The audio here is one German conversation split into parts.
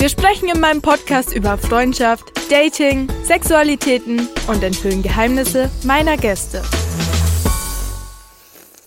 Wir sprechen in meinem Podcast über Freundschaft, Dating, Sexualitäten und enthüllen Geheimnisse meiner Gäste.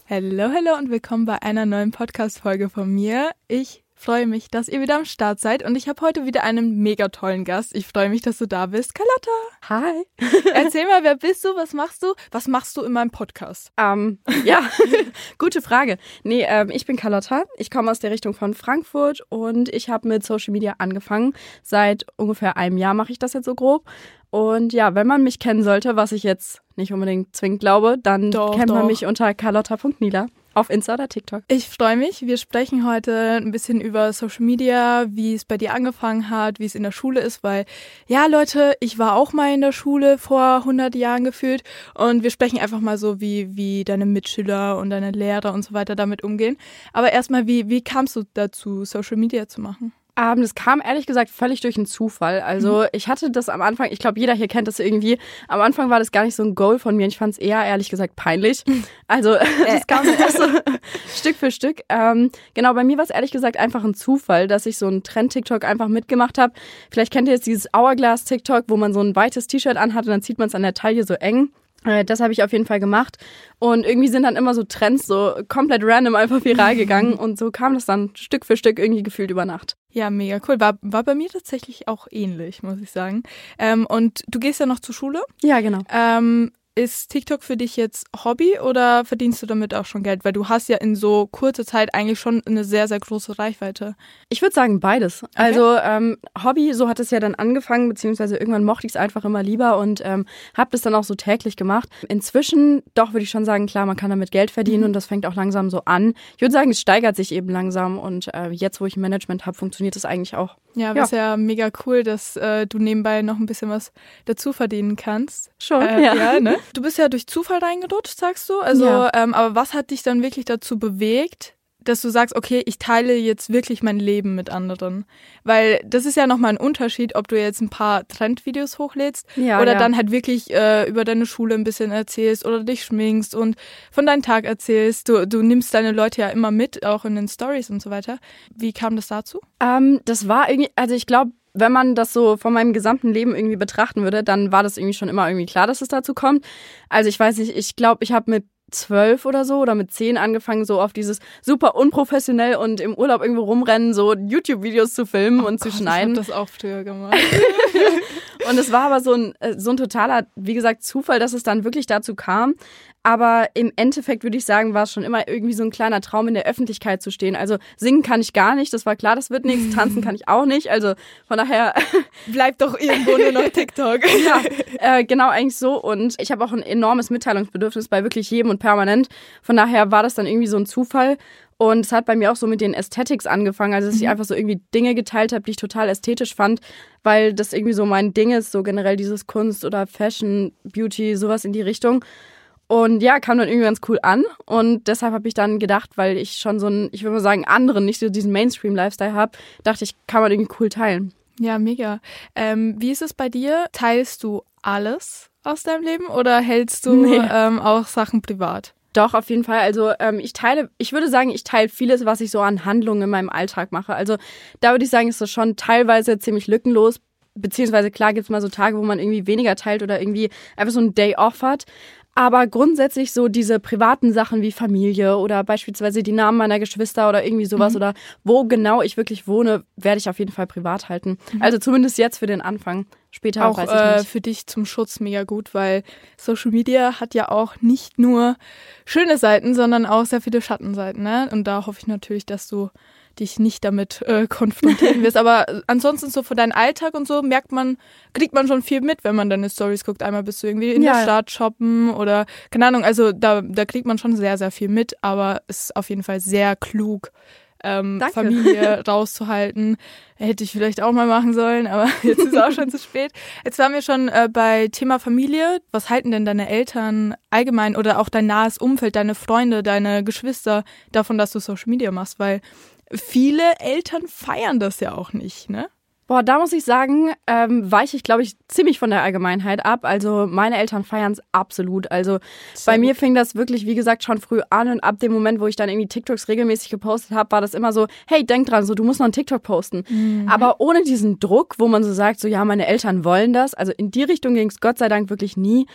Hallo, hallo und willkommen bei einer neuen Podcast-Folge von mir. Ich freue mich, dass ihr wieder am Start seid und ich habe heute wieder einen mega tollen Gast. Ich freue mich, dass du da bist. Carlotta. Hi. Erzähl mal, wer bist du? Was machst du? Was machst du in meinem Podcast? Ähm, ja, gute Frage. Nee, ähm, ich bin Carlotta. Ich komme aus der Richtung von Frankfurt und ich habe mit Social Media angefangen. Seit ungefähr einem Jahr mache ich das jetzt so grob. Und ja, wenn man mich kennen sollte, was ich jetzt nicht unbedingt zwingend glaube, dann Doch, kennt doch. man mich unter carlotta.nila auf Insta oder TikTok. Ich freue mich. Wir sprechen heute ein bisschen über Social Media, wie es bei dir angefangen hat, wie es in der Schule ist, weil, ja, Leute, ich war auch mal in der Schule vor 100 Jahren gefühlt und wir sprechen einfach mal so, wie, wie deine Mitschüler und deine Lehrer und so weiter damit umgehen. Aber erstmal, wie, wie kamst du dazu, Social Media zu machen? Ähm, das kam ehrlich gesagt völlig durch einen Zufall. Also ich hatte das am Anfang, ich glaube, jeder hier kennt das irgendwie. Am Anfang war das gar nicht so ein Goal von mir. Ich fand es eher ehrlich gesagt peinlich. Also das kam erst so Stück für Stück. Ähm, genau, bei mir war es ehrlich gesagt einfach ein Zufall, dass ich so einen Trend-TikTok einfach mitgemacht habe. Vielleicht kennt ihr jetzt dieses Hourglass-TikTok, wo man so ein weites T-Shirt anhat und dann zieht man es an der Taille so eng. Äh, Das habe ich auf jeden Fall gemacht. Und irgendwie sind dann immer so Trends so komplett random einfach viral gegangen. Und so kam das dann Stück für Stück irgendwie gefühlt über Nacht. Ja, mega cool. War, war bei mir tatsächlich auch ähnlich, muss ich sagen. Ähm, und du gehst ja noch zur Schule. Ja, genau. Ähm, ist TikTok für dich jetzt Hobby oder verdienst du damit auch schon Geld? Weil du hast ja in so kurzer Zeit eigentlich schon eine sehr, sehr große Reichweite. Ich würde sagen beides. Also ähm, Hobby, so hat es ja dann angefangen, beziehungsweise irgendwann mochte ich es einfach immer lieber und ähm, habe das dann auch so täglich gemacht. Inzwischen, doch würde ich schon sagen, klar, man kann damit Geld verdienen und das fängt auch langsam so an. Ich würde sagen, es steigert sich eben langsam und äh, jetzt, wo ich ein Management habe, funktioniert es eigentlich auch. Ja, was ja, mega cool, dass äh, du nebenbei noch ein bisschen was dazu verdienen kannst. Schon, Äh, ja. ja. ne? Du bist ja durch Zufall reingerutscht, sagst du. Also, Ja. ähm, aber was hat dich dann wirklich dazu bewegt, dass du sagst, okay, ich teile jetzt wirklich mein Leben mit anderen? Weil das ist ja nochmal ein Unterschied, ob du jetzt ein paar Trendvideos hochlädst Ja, oder ja. dann halt wirklich äh, über deine Schule ein bisschen erzählst oder dich schminkst und von deinem Tag erzählst. Du, du nimmst deine Leute ja immer mit, auch in den Stories und so weiter. Wie kam das dazu? Ähm, das war irgendwie, also ich glaube, wenn man das so von meinem gesamten Leben irgendwie betrachten würde, dann war das irgendwie schon immer irgendwie klar, dass es dazu kommt. Also ich weiß nicht, ich glaube, ich habe mit zwölf oder so oder mit zehn angefangen, so auf dieses super unprofessionell und im Urlaub irgendwo rumrennen, so YouTube-Videos zu filmen und zu Gott, schneiden. Ich hab das auch früher gemacht. Und es war aber so ein, äh, so ein totaler, wie gesagt, Zufall, dass es dann wirklich dazu kam. Aber im Endeffekt würde ich sagen, war es schon immer irgendwie so ein kleiner Traum, in der Öffentlichkeit zu stehen. Also singen kann ich gar nicht, das war klar, das wird nichts. Tanzen kann ich auch nicht. Also von daher Bleibt doch irgendwo nur noch TikTok. ja, äh, genau eigentlich so. Und ich habe auch ein enormes Mitteilungsbedürfnis bei wirklich jedem und permanent. Von daher war das dann irgendwie so ein Zufall. Und es hat bei mir auch so mit den Aesthetics angefangen, also dass ich einfach so irgendwie Dinge geteilt habe, die ich total ästhetisch fand, weil das irgendwie so mein Ding ist, so generell dieses Kunst oder Fashion, Beauty, sowas in die Richtung. Und ja, kam dann irgendwie ganz cool an. Und deshalb habe ich dann gedacht, weil ich schon so einen, ich würde mal sagen, anderen, nicht so diesen Mainstream-Lifestyle habe, dachte ich, kann man irgendwie cool teilen. Ja, mega. Ähm, wie ist es bei dir? Teilst du alles aus deinem Leben oder hältst du Nee. ähm, auch Sachen privat? Doch, auf jeden Fall. Also ähm, ich teile, ich würde sagen, ich teile vieles, was ich so an Handlungen in meinem Alltag mache. Also da würde ich sagen, ist das schon teilweise ziemlich lückenlos. Beziehungsweise klar gibt es mal so Tage, wo man irgendwie weniger teilt oder irgendwie einfach so einen Day off hat. Aber grundsätzlich so diese privaten Sachen wie Familie oder beispielsweise die Namen meiner Geschwister oder irgendwie sowas oder wo genau ich wirklich wohne, werde ich auf jeden Fall privat halten. Also zumindest jetzt für den Anfang. Später auch weiß ich äh, für dich zum Schutz mega gut, weil Social Media hat ja auch nicht nur schöne Seiten, sondern auch sehr viele Schattenseiten. Ne? Und da hoffe ich natürlich, dass du dich nicht damit äh, konfrontieren wirst. Aber äh, ansonsten so für deinen Alltag und so merkt man, kriegt man schon viel mit, wenn man deine Stories guckt. Einmal bist du irgendwie in Ja. der Stadt shoppen oder keine Ahnung. Also da, da kriegt man schon sehr, sehr viel mit, aber es ist auf jeden Fall sehr klug, ähm, Familie rauszuhalten. Hätte ich vielleicht auch mal machen sollen, aber jetzt ist es auch schon zu spät. Jetzt waren wir schon äh, bei Thema Familie. Was halten denn deine Eltern allgemein oder auch dein nahes Umfeld, deine Freunde, deine Geschwister davon, dass du Social Media machst? Weil viele Eltern feiern das ja auch nicht, ne? Boah, da muss ich sagen, ähm, weiche ich, glaube ich, ziemlich von der Allgemeinheit ab. Also meine Eltern feiern es absolut. Also Sehr bei mir fing das wirklich, wie gesagt, schon früh an und ab dem Moment, wo ich dann irgendwie TikToks regelmäßig gepostet habe, war das immer so, hey, denk dran, so du musst noch einen TikTok posten. Mhm. Aber ohne diesen Druck, wo man so sagt, so ja, meine Eltern wollen das. Also in die Richtung ging es Gott sei Dank wirklich nie.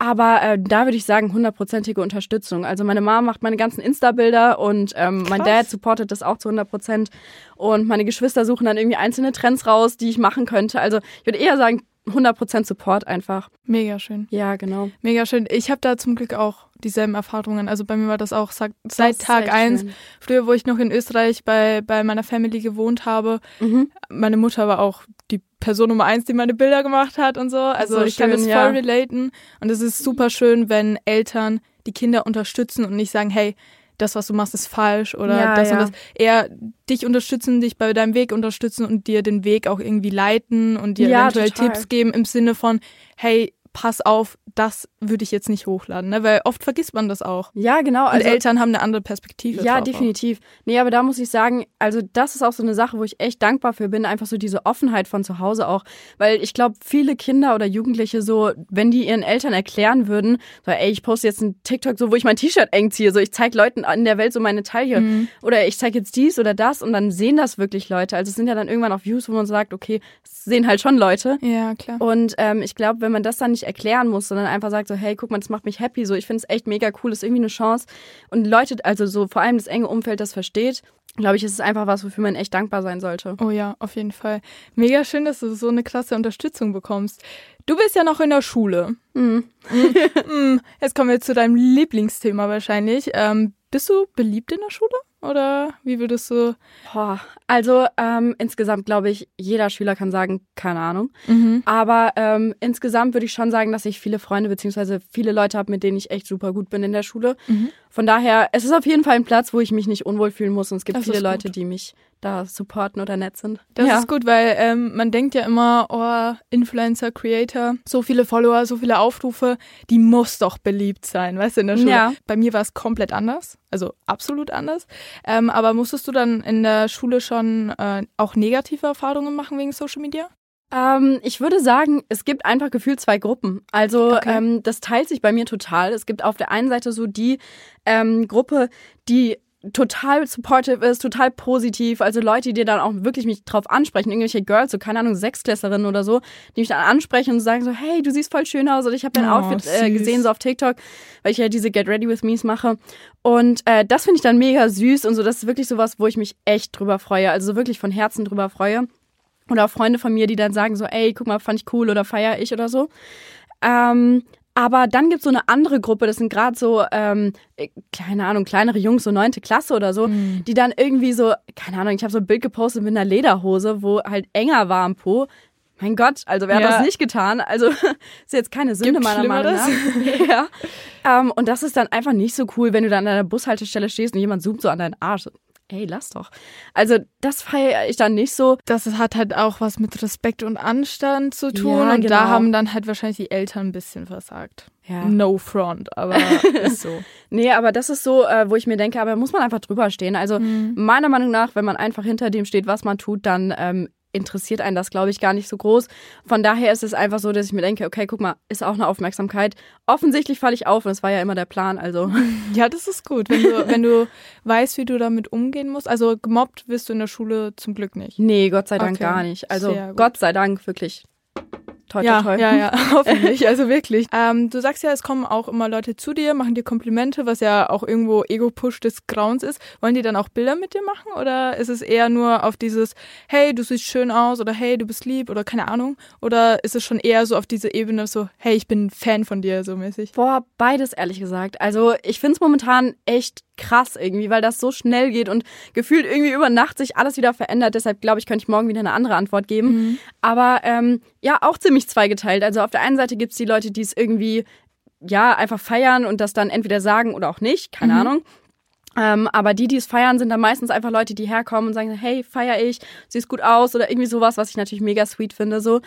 Aber äh, da würde ich sagen, hundertprozentige Unterstützung. Also meine Mama macht meine ganzen Insta-Bilder und ähm, mein Dad supportet das auch zu 100 Prozent. Und meine Geschwister suchen dann irgendwie einzelne Trends raus, die ich machen könnte. Also ich würde eher sagen, 100% Support einfach. Mega schön. Ja, genau. Mega schön. Ich habe da zum Glück auch dieselben Erfahrungen. Also bei mir war das auch seit das Tag eins. Früher, wo ich noch in Österreich bei, bei meiner Family gewohnt habe, mhm. meine Mutter war auch die Person Nummer eins, die meine Bilder gemacht hat und so. Also so ich schön, kann das voll ja. relaten. Und es ist super schön, wenn Eltern die Kinder unterstützen und nicht sagen, hey, das, was du machst, ist falsch oder ja, das ja. und das. Eher dich unterstützen, dich bei deinem Weg unterstützen und dir den Weg auch irgendwie leiten und dir ja, eventuell total. Tipps geben im Sinne von, hey, pass auf, das würde ich jetzt nicht hochladen, ne? weil oft vergisst man das auch. Ja, genau. Also, und Eltern haben eine andere Perspektive. Ja, definitiv. Auch. Nee, aber da muss ich sagen, also das ist auch so eine Sache, wo ich echt dankbar für bin, einfach so diese Offenheit von zu Hause auch, weil ich glaube, viele Kinder oder Jugendliche so, wenn die ihren Eltern erklären würden, so, ey, ich poste jetzt ein TikTok so, wo ich mein T-Shirt eng ziehe, so ich zeige Leuten in der Welt so meine Taille mhm. oder ich zeige jetzt dies oder das und dann sehen das wirklich Leute. Also es sind ja dann irgendwann auch Views, wo man sagt, okay, sehen halt schon Leute. Ja, klar. Und ähm, ich glaube, wenn man das dann nicht erklären muss, sondern einfach sagt so, hey, guck mal, das macht mich happy, so ich finde es echt mega cool, ist irgendwie eine Chance. Und Leute, also so vor allem das enge Umfeld das versteht, glaube ich, ist es einfach was, wofür man echt dankbar sein sollte. Oh ja, auf jeden Fall. Mega schön, dass du so eine klasse Unterstützung bekommst. Du bist ja noch in der Schule. Mhm. mhm. Jetzt kommen wir zu deinem Lieblingsthema wahrscheinlich. Ähm, bist du beliebt in der Schule? Oder wie würdest du? Boah, also ähm, insgesamt glaube ich, jeder Schüler kann sagen, keine Ahnung. Mhm. Aber ähm, insgesamt würde ich schon sagen, dass ich viele Freunde bzw. viele Leute habe, mit denen ich echt super gut bin in der Schule. Mhm. Von daher, es ist auf jeden Fall ein Platz, wo ich mich nicht unwohl fühlen muss. Und es gibt das viele Leute, die mich da supporten oder nett sind. Das ja. ist gut, weil ähm, man denkt ja immer, oh, Influencer, Creator, so viele Follower, so viele Aufrufe, die muss doch beliebt sein, weißt du, in der Schule. Ja. Bei mir war es komplett anders, also absolut anders. Ähm, aber musstest du dann in der Schule schon äh, auch negative Erfahrungen machen wegen Social Media? Ähm, ich würde sagen, es gibt einfach gefühlt zwei Gruppen. Also okay. ähm, das teilt sich bei mir total. Es gibt auf der einen Seite so die ähm, Gruppe, die total supportive ist, total positiv. Also Leute, die dann auch wirklich mich drauf ansprechen, irgendwelche Girls, so keine Ahnung, Sechsklässerinnen oder so, die mich dann ansprechen und sagen so, hey, du siehst voll schön aus oder ich habe dein oh, Outfit äh, gesehen so auf TikTok, weil ich ja diese Get Ready With Me's mache. Und äh, das finde ich dann mega süß und so, das ist wirklich sowas, wo ich mich echt drüber freue, also wirklich von Herzen drüber freue. Oder auch Freunde von mir, die dann sagen so, ey, guck mal, fand ich cool oder feier ich oder so. Ähm, aber dann gibt es so eine andere Gruppe, das sind gerade so, ähm, äh, keine Ahnung, kleinere Jungs, so neunte Klasse oder so, mhm. die dann irgendwie so, keine Ahnung, ich habe so ein Bild gepostet mit einer Lederhose, wo halt enger war am Po. Mein Gott, also wer ja. hat das nicht getan? Also ist jetzt keine Sünde Gibt meiner Meinung nach. ja. Ähm, und das ist dann einfach nicht so cool, wenn du dann an einer Bushaltestelle stehst und jemand zoomt so an deinen Arsch ey, lass doch. Also das feiere ich dann nicht so. Das hat halt auch was mit Respekt und Anstand zu tun. Ja, und genau. da haben dann halt wahrscheinlich die Eltern ein bisschen versagt. Ja. No front, aber ist so. nee, aber das ist so, äh, wo ich mir denke, aber muss man einfach drüber stehen. Also mhm. meiner Meinung nach, wenn man einfach hinter dem steht, was man tut, dann ähm, interessiert einen das, glaube ich, gar nicht so groß. Von daher ist es einfach so, dass ich mir denke, okay, guck mal, ist auch eine Aufmerksamkeit. Offensichtlich falle ich auf und es war ja immer der Plan, also. Ja, das ist gut, wenn du, wenn du weißt, wie du damit umgehen musst. Also gemobbt wirst du in der Schule zum Glück nicht. Nee, Gott sei Dank okay. gar nicht. Also Gott sei Dank, wirklich. Toi, ja, toi, toi. ja, ja, hoffentlich, also wirklich. Ähm, du sagst ja, es kommen auch immer Leute zu dir, machen dir Komplimente, was ja auch irgendwo Ego-Push des Grauens ist. Wollen die dann auch Bilder mit dir machen oder ist es eher nur auf dieses, hey, du siehst schön aus oder hey, du bist lieb oder keine Ahnung? Oder ist es schon eher so auf diese Ebene so, hey, ich bin Fan von dir, so mäßig? Boah, beides ehrlich gesagt. Also ich finde es momentan echt krass irgendwie, weil das so schnell geht und gefühlt irgendwie über Nacht sich alles wieder verändert. Deshalb glaube ich, könnte ich morgen wieder eine andere Antwort geben. Mhm. Aber ähm, ja, auch ziemlich zweigeteilt. Also auf der einen Seite gibt es die Leute, die es irgendwie ja einfach feiern und das dann entweder sagen oder auch nicht, keine mhm. Ahnung. Ähm, aber die, die es feiern, sind dann meistens einfach Leute, die herkommen und sagen, hey, feier ich, siehst gut aus oder irgendwie sowas, was ich natürlich mega sweet finde. So.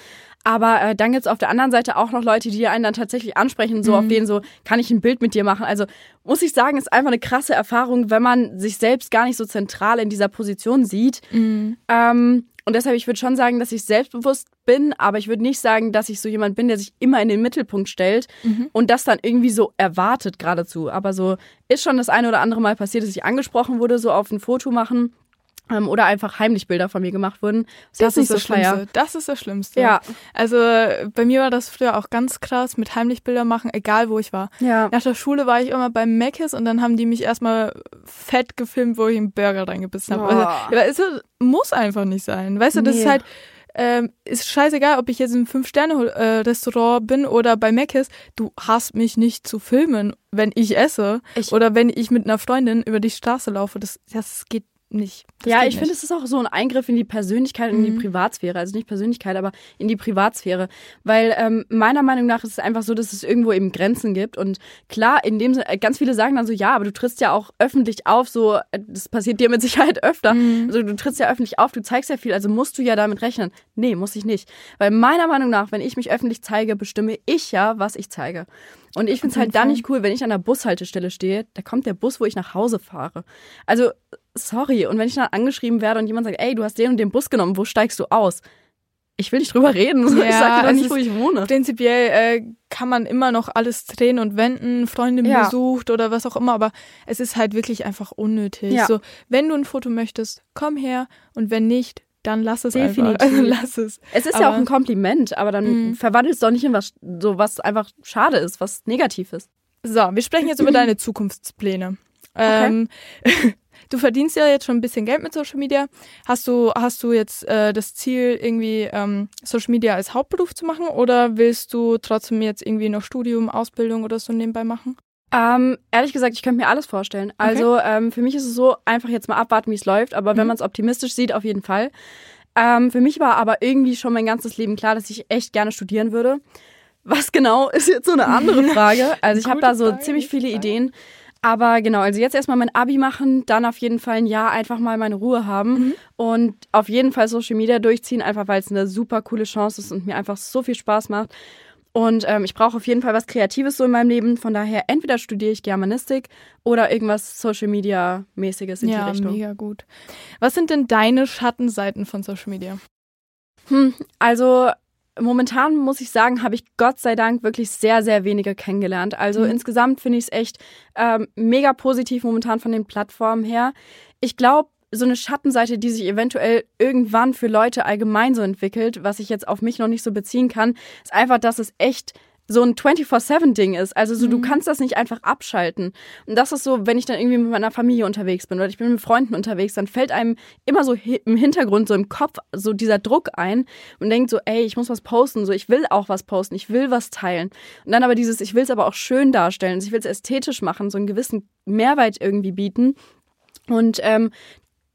Aber äh, dann gibt's auf der anderen Seite auch noch Leute, die einen dann tatsächlich ansprechen, so mhm. auf denen so, kann ich ein Bild mit dir machen? Also muss ich sagen, ist einfach eine krasse Erfahrung, wenn man sich selbst gar nicht so zentral in dieser Position sieht. Mhm. Ähm, und deshalb, ich würde schon sagen, dass ich selbstbewusst bin, aber ich würde nicht sagen, dass ich so jemand bin, der sich immer in den Mittelpunkt stellt mhm. und das dann irgendwie so erwartet geradezu. Aber so ist schon das eine oder andere Mal passiert, dass ich angesprochen wurde, so auf ein Foto machen ähm, oder einfach heimlich Bilder von mir gemacht wurden. Das, das ist das so Schlimmste. Das ist das Schlimmste. Ja. Also bei mir war das früher auch ganz krass mit heimlich Bilder machen, egal wo ich war. Ja. Nach der Schule war ich immer beim Mc's und dann haben die mich erstmal fett gefilmt, wo ich einen Burger reingebissen habe. Oh. Also, es muss einfach nicht sein. Weißt du, das nee. ist halt ähm, ist scheißegal, ob ich jetzt im Fünf-Sterne-Restaurant bin oder bei Mc's. Du hast mich nicht zu filmen, wenn ich esse ich oder wenn ich mit einer Freundin über die Straße laufe. Das, das geht nicht. Das ja, ich finde, es ist auch so ein Eingriff in die Persönlichkeit und mhm. in die. Privatsphäre. Also nicht Persönlichkeit, aber in die Privatsphäre. Weil ähm, meiner Meinung nach ist es einfach so, dass es irgendwo eben Grenzen gibt. Und klar, in dem Sinne, äh, ganz viele sagen dann so, ja, aber du trittst ja auch öffentlich auf, so, äh, das passiert dir mit Sicherheit öfter. Mhm. Also du trittst ja öffentlich auf, du zeigst ja viel, also musst du ja damit rechnen. Nee, muss ich nicht. Weil meiner Meinung nach, wenn ich mich öffentlich zeige, bestimme ich ja, was ich zeige. Und ich finde es halt dann nicht cool, wenn ich an der Bushaltestelle stehe, da kommt der Bus, wo ich nach Hause fahre. Also, sorry. Und wenn ich dann angeschrieben werde und jemand sagt, ey, du hast den und den Bus genommen, wo steigst du aus? Ich will nicht drüber reden. Ja, ich sage dir doch nicht, wo ich wohne. Prinzipiell äh, kann man immer noch alles drehen und wenden, Freundin ja. besucht oder was auch immer, aber es ist halt wirklich einfach unnötig. Ja. So, wenn du ein Foto möchtest, komm her und wenn nicht, dann lass es Definitiv. einfach. lass es. Es ist aber, ja auch ein Kompliment, aber dann mhm. verwandelt es doch nicht in was, so was einfach schade ist, was negativ ist. So, wir sprechen jetzt über deine Zukunftspläne. Okay. Ähm, du verdienst ja jetzt schon ein bisschen Geld mit Social Media. Hast du, hast du jetzt äh, das Ziel, irgendwie ähm, Social Media als Hauptberuf zu machen oder willst du trotzdem jetzt irgendwie noch Studium, Ausbildung oder so nebenbei machen? Ähm, ehrlich gesagt, ich könnte mir alles vorstellen. Also okay. ähm, für mich ist es so, einfach jetzt mal abwarten, wie es läuft. Aber mhm. wenn man es optimistisch sieht, auf jeden Fall. Ähm, für mich war aber irgendwie schon mein ganzes Leben klar, dass ich echt gerne studieren würde. Was genau ist jetzt so eine andere Frage. Also ich habe da so Frage, ziemlich viele Ideen. Aber genau, also jetzt erstmal mein Abi machen, dann auf jeden Fall ein Jahr einfach mal meine Ruhe haben mhm. und auf jeden Fall Social Media durchziehen, einfach weil es eine super coole Chance ist und mir einfach so viel Spaß macht. Und ähm, ich brauche auf jeden Fall was Kreatives so in meinem Leben. Von daher entweder studiere ich Germanistik oder irgendwas Social Media mäßiges in ja, die Richtung. Ja, mega gut. Was sind denn deine Schattenseiten von Social Media? Hm, also momentan muss ich sagen, habe ich Gott sei Dank wirklich sehr, sehr wenige kennengelernt. Also mhm. insgesamt finde ich es echt ähm, mega positiv momentan von den Plattformen her. Ich glaube, so eine Schattenseite, die sich eventuell irgendwann für Leute allgemein so entwickelt, was ich jetzt auf mich noch nicht so beziehen kann, ist einfach, dass es echt so ein 24-7-Ding ist. Also so, mhm. du kannst das nicht einfach abschalten. Und das ist so, wenn ich dann irgendwie mit meiner Familie unterwegs bin oder ich bin mit Freunden unterwegs, dann fällt einem immer so im Hintergrund, so im Kopf, so dieser Druck ein und denkt so, ey, ich muss was posten, so ich will auch was posten, ich will was teilen. Und dann aber dieses, ich will es aber auch schön darstellen, ich will es ästhetisch machen, so einen gewissen Mehrwert irgendwie bieten. Und ähm,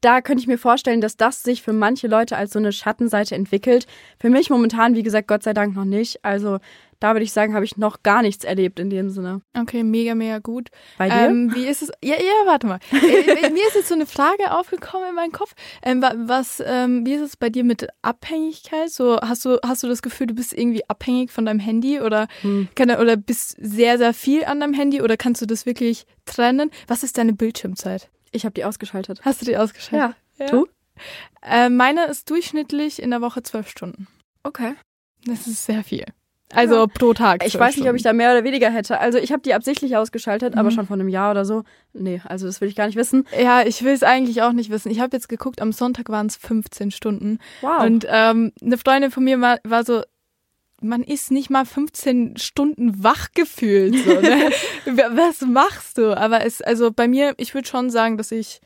da könnte ich mir vorstellen, dass das sich für manche Leute als so eine Schattenseite entwickelt. Für mich momentan, wie gesagt, Gott sei Dank noch nicht. Also da würde ich sagen, habe ich noch gar nichts erlebt in dem Sinne. Okay, mega, mega gut. Bei dir? Ähm, wie ist es? Ja, ja, warte mal. Äh, mir ist jetzt so eine Frage aufgekommen in meinen Kopf. Ähm, was, ähm, wie ist es bei dir mit Abhängigkeit? So, hast du, hast du das Gefühl, du bist irgendwie abhängig von deinem Handy oder, hm. kann, oder bist sehr, sehr viel an deinem Handy oder kannst du das wirklich trennen? Was ist deine Bildschirmzeit? Ich habe die ausgeschaltet. Hast du die ausgeschaltet? Ja. ja. Du? Äh, meine ist durchschnittlich in der Woche zwölf Stunden. Okay. Das ist sehr viel. Also ja. pro Tag. Ich weiß nicht, ob ich da mehr oder weniger hätte. Also ich habe die absichtlich ausgeschaltet, mhm. aber schon vor einem Jahr oder so. Nee, also das will ich gar nicht wissen. Ja, ich will es eigentlich auch nicht wissen. Ich habe jetzt geguckt, am Sonntag waren es 15 Stunden. Wow. Und ähm, eine Freundin von mir war, war so, man ist nicht mal 15 Stunden wach gefühlt. So, ne? Was machst du? Aber es, also bei mir, ich würde schon sagen, dass ich,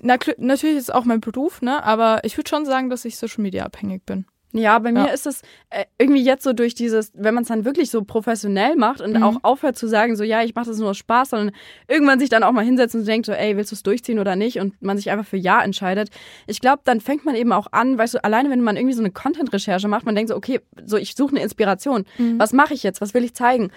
na, natürlich ist es auch mein Beruf, ne? Aber ich würde schon sagen, dass ich Social Media abhängig bin. Ja, bei mir ja. ist es äh, irgendwie jetzt so durch dieses, wenn man es dann wirklich so professionell macht und mhm. auch aufhört zu sagen, so ja, ich mache das nur aus Spaß, sondern irgendwann sich dann auch mal hinsetzt und denkt so, ey, willst du es durchziehen oder nicht? Und man sich einfach für Ja entscheidet. Ich glaube, dann fängt man eben auch an, weißt du, alleine wenn man irgendwie so eine Content-Recherche macht, man denkt so, okay, so ich suche eine Inspiration. Mhm. Was mache ich jetzt? Was will ich zeigen?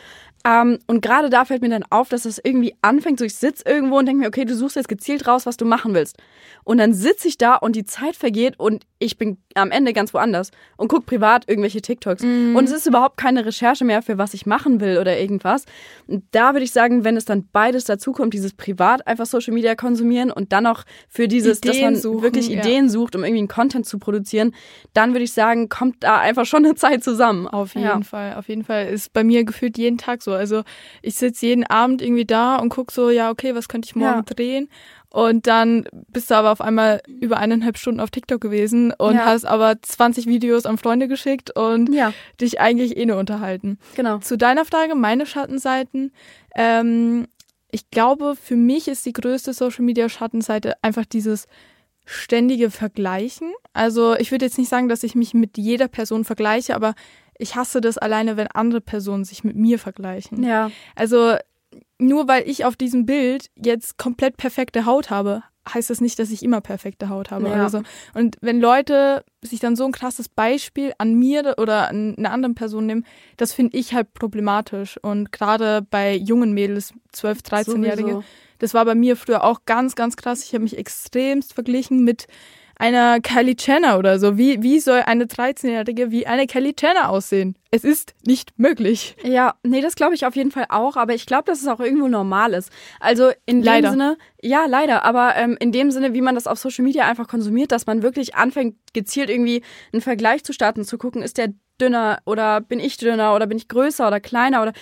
Ähm, und gerade da fällt mir dann auf, dass das irgendwie anfängt, so ich sitze irgendwo und denke mir, okay, du suchst jetzt gezielt raus, was du machen willst. Und dann sitze ich da und die Zeit vergeht und ich bin am Ende ganz woanders und gucke privat irgendwelche TikToks. Mhm. Und es ist überhaupt keine Recherche mehr für was ich machen will oder irgendwas. Und da würde ich sagen, wenn es dann beides dazukommt, dieses privat einfach Social Media konsumieren und dann auch für dieses, Ideen dass man suchen, wirklich Ideen ja. sucht, um irgendwie einen Content zu produzieren, dann würde ich sagen, kommt da einfach schon eine Zeit zusammen. Auf jeden ja. Fall, auf jeden Fall ist bei mir gefühlt jeden Tag so. Also ich sitze jeden Abend irgendwie da und gucke so, ja, okay, was könnte ich morgen ja. drehen? Und dann bist du aber auf einmal über eineinhalb Stunden auf TikTok gewesen und ja. hast aber 20 Videos an Freunde geschickt und ja. dich eigentlich eh nur unterhalten. Genau. Zu deiner Frage, meine Schattenseiten. Ähm, ich glaube, für mich ist die größte Social Media Schattenseite einfach dieses ständige Vergleichen. Also ich würde jetzt nicht sagen, dass ich mich mit jeder Person vergleiche, aber ich hasse das alleine, wenn andere Personen sich mit mir vergleichen. Ja. Also nur weil ich auf diesem Bild jetzt komplett perfekte Haut habe, heißt das nicht, dass ich immer perfekte Haut habe. Ja. Also. Und wenn Leute sich dann so ein krasses Beispiel an mir oder an einer anderen Person nehmen, das finde ich halt problematisch. Und gerade bei jungen Mädels, 12, 13-Jährige, das war bei mir früher auch ganz, ganz krass. Ich habe mich extremst verglichen mit einer Kylie Jenner oder so. Wie, wie soll eine 13-Jährige wie eine Kylie Jenner aussehen? Es ist nicht möglich. Ja, nee, das glaube ich auf jeden Fall auch, aber ich glaube, dass es auch irgendwo normal ist. Also in leider. dem Sinne, ja, leider, aber ähm, in dem Sinne, wie man das auf Social Media einfach konsumiert, dass man wirklich anfängt, gezielt irgendwie einen Vergleich zu starten, zu gucken, ist der dünner oder bin ich dünner oder bin ich größer oder kleiner oder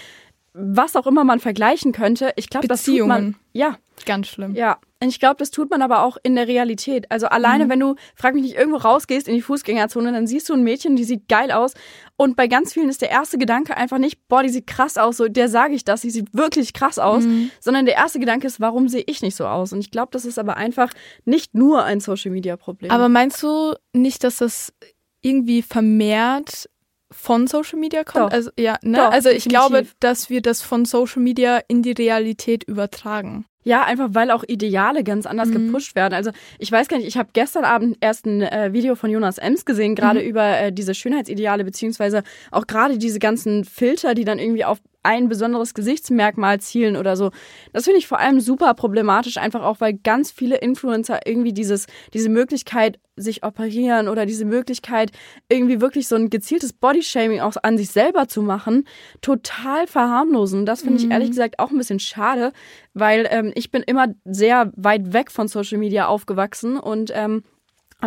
was auch immer man vergleichen könnte. Ich glaube, das tut man. Ja. Ganz schlimm. Ja. Und ich glaube, das tut man aber auch in der Realität. Also alleine, mhm. wenn du, frag mich nicht, irgendwo rausgehst in die Fußgängerzone, dann siehst du ein Mädchen, die sieht geil aus. Und bei ganz vielen ist der erste Gedanke einfach nicht, boah, die sieht krass aus, so der sage ich das, die sieht wirklich krass aus, mhm. sondern der erste Gedanke ist, warum sehe ich nicht so aus? Und ich glaube, das ist aber einfach nicht nur ein Social Media Problem. Aber meinst du nicht, dass das irgendwie vermehrt von Social Media kommt. Doch. Also ja, ne? Doch, also ich definitiv. glaube, dass wir das von Social Media in die Realität übertragen. Ja, einfach weil auch Ideale ganz anders mhm. gepusht werden. Also ich weiß gar nicht, ich habe gestern Abend erst ein äh, Video von Jonas Ems gesehen, gerade mhm. über äh, diese Schönheitsideale, beziehungsweise auch gerade diese ganzen Filter, die dann irgendwie auf ein besonderes Gesichtsmerkmal zielen oder so. Das finde ich vor allem super problematisch, einfach auch, weil ganz viele Influencer irgendwie dieses, diese Möglichkeit sich operieren oder diese Möglichkeit, irgendwie wirklich so ein gezieltes Bodyshaming auch an sich selber zu machen, total verharmlosen. Das finde ich mhm. ehrlich gesagt auch ein bisschen schade, weil ähm, ich bin immer sehr weit weg von Social Media aufgewachsen und ähm,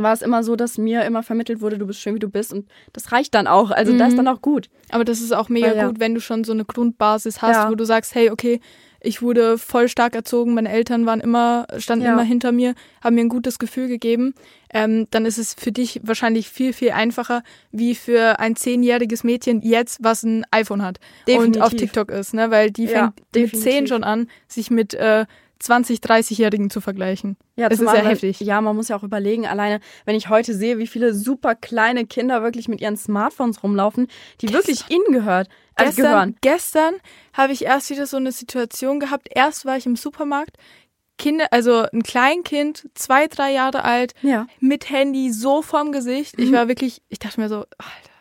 war es immer so, dass mir immer vermittelt wurde, du bist schön, wie du bist und das reicht dann auch. Also mhm. das ist dann auch gut. Aber das ist auch mega Weil, ja. gut, wenn du schon so eine Grundbasis hast, ja. wo du sagst, hey, okay, ich wurde voll stark erzogen, meine Eltern waren immer, standen ja. immer hinter mir, haben mir ein gutes Gefühl gegeben. Ähm, dann ist es für dich wahrscheinlich viel, viel einfacher, wie für ein zehnjähriges Mädchen jetzt, was ein iPhone hat definitiv. und auf TikTok ist, ne? Weil die fängt ja, mit zehn schon an, sich mit äh, 20, 30-Jährigen zu vergleichen. Ja, es ist sehr heftig. Ja, man muss ja auch überlegen, alleine, wenn ich heute sehe, wie viele super kleine Kinder wirklich mit ihren Smartphones rumlaufen, die gestern, wirklich ihnen gehört, also gestern, gehören. Gestern habe ich erst wieder so eine Situation gehabt. Erst war ich im Supermarkt, Kinder, also ein Kleinkind, zwei, drei Jahre alt, ja. mit Handy so vorm Gesicht. Ich mhm. war wirklich, ich dachte mir so, Alter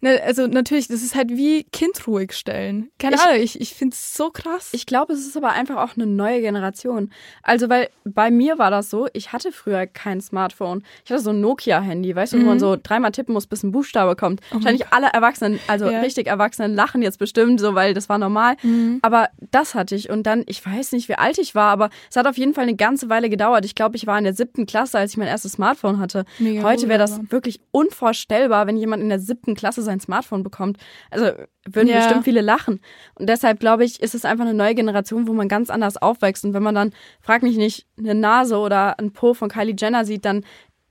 Ne, also natürlich, das ist halt wie Kind ruhig stellen. Keine ich, Ahnung, ich, ich finde es so krass. Ich glaube, es ist aber einfach auch eine neue Generation. Also, weil bei mir war das so, ich hatte früher kein Smartphone. Ich hatte so ein Nokia-Handy, weißt du, mhm. wo man mhm. so dreimal tippen muss, bis ein Buchstabe kommt. Oh Wahrscheinlich alle Erwachsenen, also ja. richtig Erwachsenen, lachen jetzt bestimmt so, weil das war normal. Mhm. Aber das hatte ich. Und dann, ich weiß nicht, wie alt ich war, aber es hat auf jeden Fall eine ganze Weile gedauert. Ich glaube, ich war in der siebten Klasse, als ich mein erstes Smartphone hatte. Mega Heute wäre das wirklich unvorstellbar, wenn jemand in der siebten Klasse sein Smartphone bekommt. Also würden ja. bestimmt viele lachen. Und deshalb glaube ich, ist es einfach eine neue Generation, wo man ganz anders aufwächst. Und wenn man dann, frag mich nicht, eine Nase oder ein Po von Kylie Jenner sieht, dann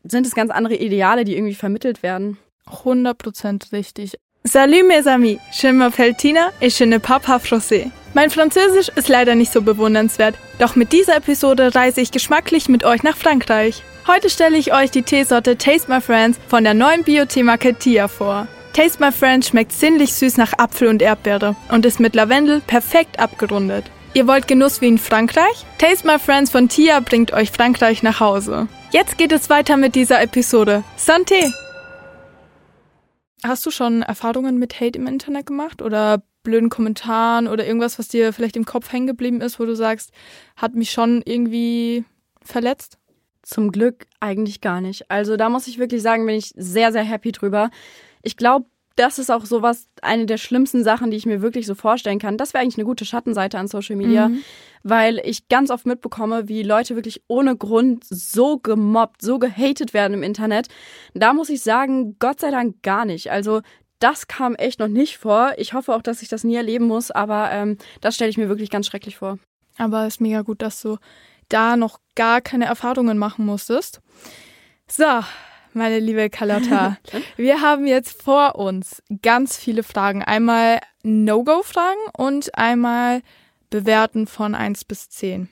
sind es ganz andere Ideale, die irgendwie vermittelt werden. 100% richtig. Salut mes amis, je m'appelle Tina et je ne parle pas français. Mein Französisch ist leider nicht so bewundernswert, doch mit dieser Episode reise ich geschmacklich mit euch nach Frankreich. Heute stelle ich euch die Teesorte Taste My Friends von der neuen Bioteemarke Tia vor. Taste My Friend schmeckt sinnlich süß nach Apfel und Erdbeere und ist mit Lavendel perfekt abgerundet. Ihr wollt Genuss wie in Frankreich? Taste My Friends von Tia bringt euch Frankreich nach Hause. Jetzt geht es weiter mit dieser Episode. Santé! Hast du schon Erfahrungen mit Hate im Internet gemacht oder blöden Kommentaren oder irgendwas, was dir vielleicht im Kopf hängen geblieben ist, wo du sagst, hat mich schon irgendwie verletzt? Zum Glück eigentlich gar nicht. Also da muss ich wirklich sagen, bin ich sehr, sehr happy drüber. Ich glaube, das ist auch sowas, eine der schlimmsten Sachen, die ich mir wirklich so vorstellen kann. Das wäre eigentlich eine gute Schattenseite an Social Media, mhm. weil ich ganz oft mitbekomme, wie Leute wirklich ohne Grund so gemobbt, so gehatet werden im Internet. Da muss ich sagen, Gott sei Dank gar nicht. Also das kam echt noch nicht vor. Ich hoffe auch, dass ich das nie erleben muss, aber ähm, das stelle ich mir wirklich ganz schrecklich vor. Aber es ist mega gut, dass du da noch gar keine Erfahrungen machen musstest. So, meine liebe Carlotta, wir haben jetzt vor uns ganz viele Fragen. Einmal No-Go-Fragen und einmal Bewerten von 1 bis 10.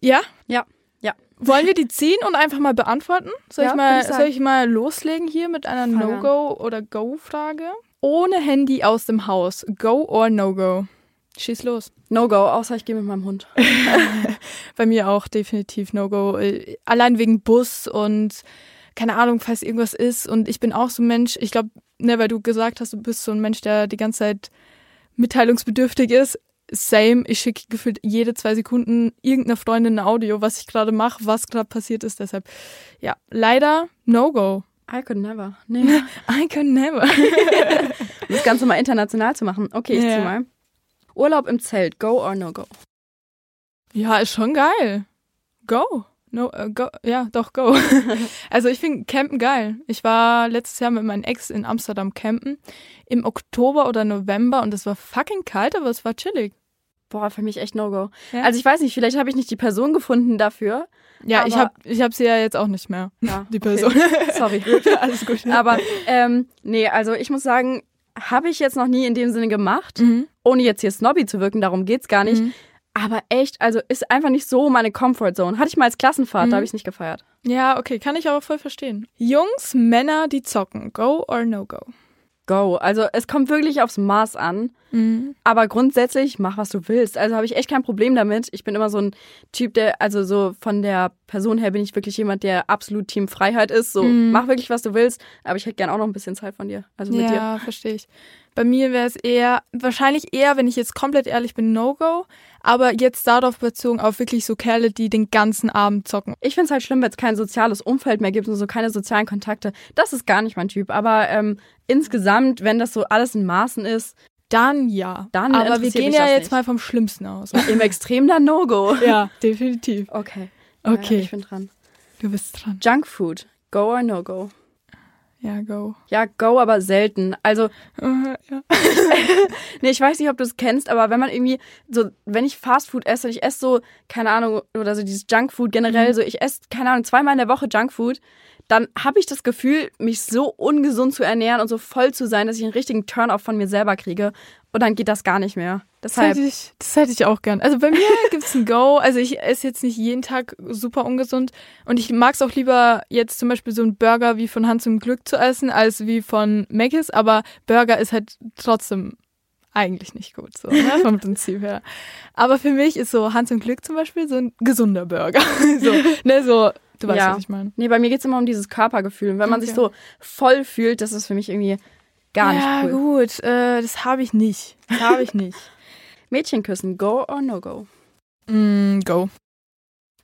Ja? Ja. Ja. Wollen wir die ziehen und einfach mal beantworten? Soll, ja, ich, mal, ich soll ich mal loslegen hier mit einer No-Go- oder Go-Frage? Ohne Handy aus dem Haus. Go or No-Go? Schieß los. No-Go, außer ich gehe mit meinem Hund. Bei mir auch definitiv No-Go. Allein wegen Bus und keine Ahnung, falls irgendwas ist. Und ich bin auch so ein Mensch, ich glaube, ne, weil du gesagt hast, du bist so ein Mensch, der die ganze Zeit mitteilungsbedürftig ist. Same, ich schicke gefühlt jede zwei Sekunden irgendeiner Freundin ein Audio, was ich gerade mache, was gerade passiert ist. Deshalb, ja, leider No-Go. I could never. Nee. I could never. das Ganze mal international zu machen. Okay, ich yeah. zieh mal. Urlaub im Zelt, go or no go? Ja, ist schon geil. Go. No, uh, go, ja, doch, go. also ich finde Campen geil. Ich war letztes Jahr mit meinem Ex in Amsterdam campen im Oktober oder November und es war fucking kalt, aber es war chillig. Boah, für mich echt No-Go. Ja? Also ich weiß nicht, vielleicht habe ich nicht die Person gefunden dafür. Ja, ich habe ich hab sie ja jetzt auch nicht mehr, ja, die Person. Okay. Sorry. Alles gut. Aber ähm, nee, also ich muss sagen, habe ich jetzt noch nie in dem Sinne gemacht, mhm. ohne jetzt hier Snobby zu wirken, darum geht's gar nicht. Mhm. Aber echt, also ist einfach nicht so meine Comfortzone. Hatte ich mal als Klassenfahrt, mhm. da habe ich nicht gefeiert. Ja, okay, kann ich aber voll verstehen. Jungs, Männer, die zocken, go or no go? Go. Also es kommt wirklich aufs Maß an. Mhm. Aber grundsätzlich mach, was du willst. Also habe ich echt kein Problem damit. Ich bin immer so ein Typ, der, also so von der Person her bin ich wirklich jemand, der absolut Team Freiheit ist. So, mhm. mach wirklich, was du willst. Aber ich hätte gern auch noch ein bisschen Zeit von dir. Also mit ja, dir. Ja, verstehe ich. Bei mir wäre es eher, wahrscheinlich eher, wenn ich jetzt komplett ehrlich bin, No-Go. Aber jetzt darauf bezogen auf wirklich so Kerle, die den ganzen Abend zocken. Ich finde es halt schlimm, wenn es kein soziales Umfeld mehr gibt und so keine sozialen Kontakte. Das ist gar nicht mein Typ. Aber ähm, insgesamt, wenn das so alles in Maßen ist, dann ja. Dann Aber wir gehen ja jetzt nicht. mal vom Schlimmsten aus. Im Extrem dann No-Go. Ja, definitiv. Okay. Okay. Ja, ich bin dran. Du bist dran. Junkfood. Go or no go? Ja, go. Ja, go, aber selten. Also, uh, ja. nee, ich weiß nicht, ob du es kennst, aber wenn man irgendwie so, wenn ich Fastfood esse, ich esse so, keine Ahnung, oder so dieses Junkfood generell, mhm. so ich esse, keine Ahnung, zweimal in der Woche Junkfood, dann habe ich das Gefühl, mich so ungesund zu ernähren und so voll zu sein, dass ich einen richtigen Turn-off von mir selber kriege. Und dann geht das gar nicht mehr. Deshalb. Das hätte ich, das hätte ich auch gern. Also bei mir gibt es ein Go. Also ich esse jetzt nicht jeden Tag super ungesund. Und ich mag es auch lieber, jetzt zum Beispiel so einen Burger wie von Hans im Glück zu essen, als wie von Mc's. Aber Burger ist halt trotzdem eigentlich nicht gut, so, ne, vom Prinzip her. Aber für mich ist so Hans im Glück zum Beispiel so ein gesunder Burger. so, ne, so, du weißt, ja. was ich meine. Nee, bei mir geht es immer um dieses Körpergefühl. Und wenn man okay. sich so voll fühlt, das ist für mich irgendwie gar ja, nicht cool. Ja, gut, äh, das habe ich nicht. Das habe ich nicht. Mädchen küssen, go or no go? Mm, go.